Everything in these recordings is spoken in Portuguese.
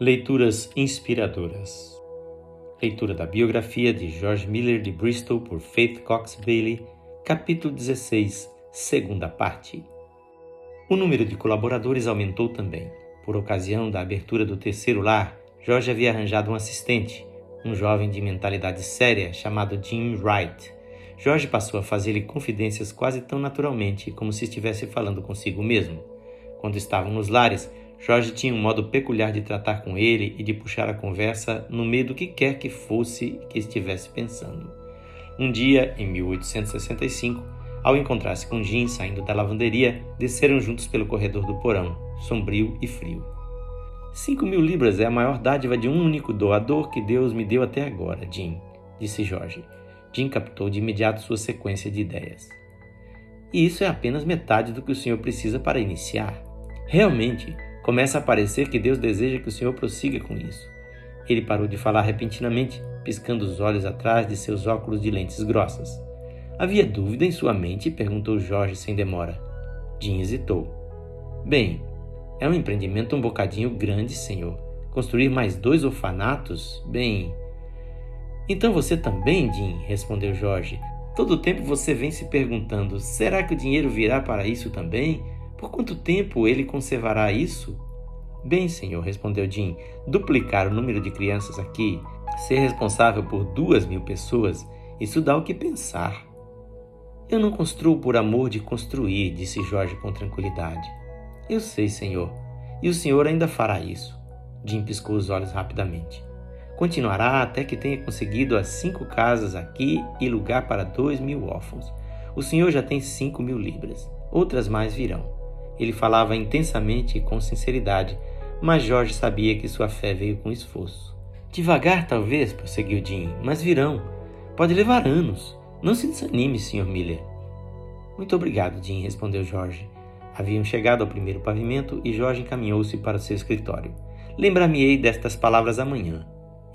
Leituras inspiradoras. Leitura da biografia de George Miller de Bristol por Faith Cox Bailey, capítulo 16, segunda parte. O número de colaboradores aumentou também. Por ocasião da abertura do terceiro lar, George havia arranjado um assistente, um jovem de mentalidade séria chamado Jim Wright. George passou a fazer-lhe confidências quase tão naturalmente como se estivesse falando consigo mesmo. Quando estavam nos lares, Jorge tinha um modo peculiar de tratar com ele e de puxar a conversa no meio do que quer que fosse que estivesse pensando. Um dia, em 1865, ao encontrar-se com Jim saindo da lavanderia, desceram juntos pelo corredor do porão, sombrio e frio. Cinco mil libras é a maior dádiva de um único doador que Deus me deu até agora, Jim, disse Jorge. Jim captou de imediato sua sequência de ideias. E isso é apenas metade do que o senhor precisa para iniciar. Realmente, Começa a parecer que Deus deseja que o Senhor prossiga com isso. Ele parou de falar repentinamente, piscando os olhos atrás de seus óculos de lentes grossas. Havia dúvida em sua mente? perguntou Jorge sem demora. Jim hesitou. Bem, é um empreendimento um bocadinho grande, senhor. Construir mais dois orfanatos? Bem. Então você também, Jim, respondeu Jorge. Todo o tempo você vem se perguntando: será que o dinheiro virá para isso também? Por quanto tempo ele conservará isso? Bem, senhor, respondeu Jim, duplicar o número de crianças aqui, ser responsável por duas mil pessoas, isso dá o que pensar. Eu não construo por amor de construir, disse Jorge com tranquilidade. Eu sei, senhor, e o senhor ainda fará isso. Jim piscou os olhos rapidamente. Continuará até que tenha conseguido as cinco casas aqui e lugar para dois mil órfãos. O senhor já tem cinco mil libras. Outras mais virão. Ele falava intensamente e com sinceridade, mas Jorge sabia que sua fé veio com esforço. Devagar, talvez, prosseguiu Jim, mas virão. Pode levar anos. Não se desanime, Sr. Miller. Muito obrigado, Jim, respondeu Jorge. Haviam chegado ao primeiro pavimento e Jorge encaminhou-se para o seu escritório. Lembrar-me-ei destas palavras amanhã.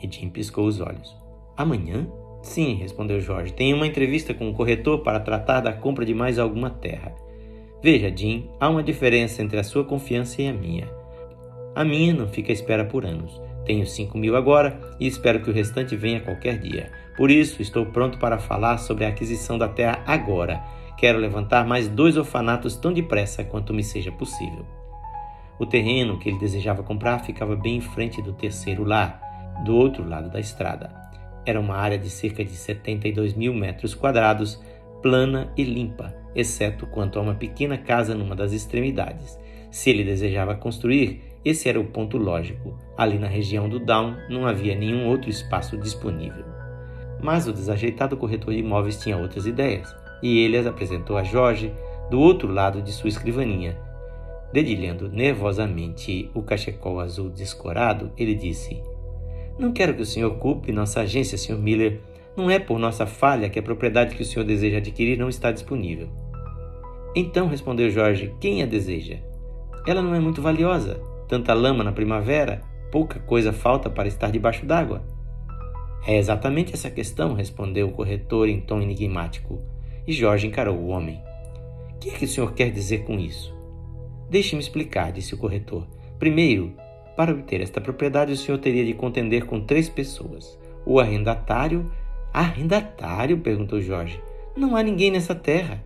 E Jim piscou os olhos. Amanhã? Sim, respondeu Jorge. Tenho uma entrevista com o corretor para tratar da compra de mais alguma terra. Veja, Jim, há uma diferença entre a sua confiança e a minha. A minha não fica à espera por anos. Tenho cinco mil agora e espero que o restante venha qualquer dia. Por isso, estou pronto para falar sobre a aquisição da terra agora. Quero levantar mais dois orfanatos tão depressa quanto me seja possível. O terreno que ele desejava comprar ficava bem em frente do terceiro lar, do outro lado da estrada. Era uma área de cerca de 72 mil metros quadrados, plana e limpa, exceto quanto a uma pequena casa numa das extremidades. Se ele desejava construir, esse era o ponto lógico. Ali na região do Down não havia nenhum outro espaço disponível. Mas o desajeitado corretor de imóveis tinha outras ideias, e ele as apresentou a Jorge do outro lado de sua escrivaninha. Dedilhando nervosamente o cachecol azul descorado, ele disse: Não quero que o senhor culpe nossa agência, Sr. Miller. Não é por nossa falha que a propriedade que o senhor deseja adquirir não está disponível. Então respondeu Jorge: Quem a deseja? Ela não é muito valiosa. Tanta lama na primavera, pouca coisa falta para estar debaixo d'água. É exatamente essa questão, respondeu o corretor em tom enigmático. E Jorge encarou o homem. O que é que o senhor quer dizer com isso? Deixe-me explicar, disse o corretor. Primeiro, para obter esta propriedade, o senhor teria de contender com três pessoas: o arrendatário. Arrendatário? perguntou Jorge. Não há ninguém nessa terra.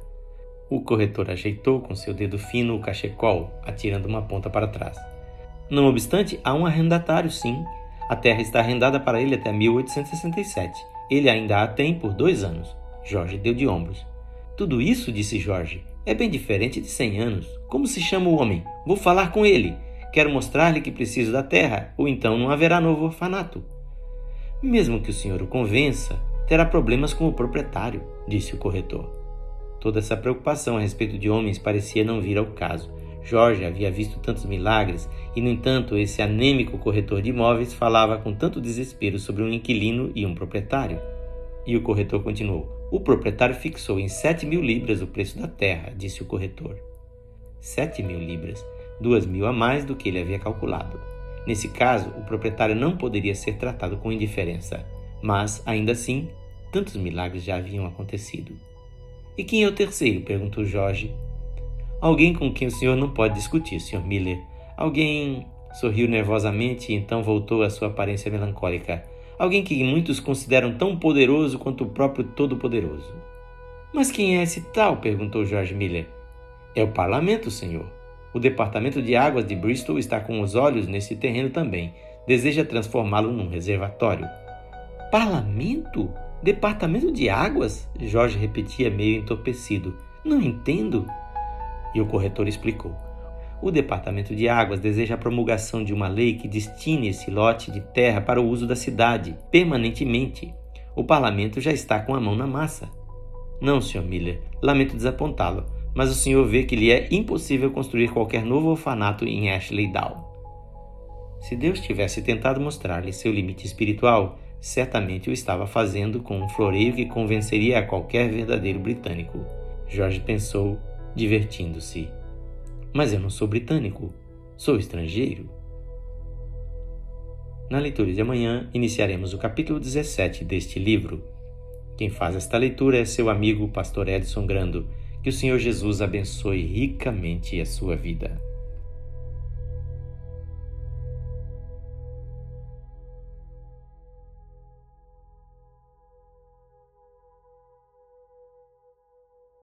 O corretor ajeitou com seu dedo fino o cachecol, atirando uma ponta para trás. Não obstante, há um arrendatário, sim. A terra está arrendada para ele até 1867. Ele ainda a tem por dois anos. Jorge deu de ombros. Tudo isso, disse Jorge, é bem diferente de cem anos. Como se chama o homem? Vou falar com ele. Quero mostrar-lhe que preciso da terra, ou então não haverá novo orfanato. Mesmo que o senhor o convença, terá problemas com o proprietário, disse o corretor. Toda essa preocupação a respeito de homens parecia não vir ao caso. Jorge havia visto tantos milagres e, no entanto, esse anêmico corretor de imóveis falava com tanto desespero sobre um inquilino e um proprietário. E o corretor continuou: O proprietário fixou em sete mil libras o preço da terra, disse o corretor. Sete mil libras, duas mil a mais do que ele havia calculado. Nesse caso, o proprietário não poderia ser tratado com indiferença, mas, ainda assim, tantos milagres já haviam acontecido. E quem é o terceiro? perguntou Jorge. Alguém com quem o senhor não pode discutir, Sr. Miller. Alguém Sorriu nervosamente e então voltou à sua aparência melancólica. Alguém que muitos consideram tão poderoso quanto o próprio Todo-Poderoso. Mas quem é esse tal? perguntou George Miller. É o parlamento, senhor. O departamento de águas de Bristol está com os olhos nesse terreno também. Deseja transformá-lo num reservatório. Parlamento? Departamento de águas? Jorge repetia meio entorpecido. Não entendo. E o corretor explicou. O Departamento de Águas deseja a promulgação de uma lei que destine esse lote de terra para o uso da cidade, permanentemente. O parlamento já está com a mão na massa. Não, Sr. Miller, lamento desapontá-lo, mas o senhor vê que lhe é impossível construir qualquer novo orfanato em Ashley Down. Se Deus tivesse tentado mostrar-lhe seu limite espiritual, certamente o estava fazendo com um floreio que convenceria a qualquer verdadeiro britânico. Jorge pensou, divertindo-se. Mas eu não sou britânico, sou estrangeiro. Na leitura de amanhã, iniciaremos o capítulo 17 deste livro. Quem faz esta leitura é seu amigo, pastor Edson Grando. Que o Senhor Jesus abençoe ricamente a sua vida.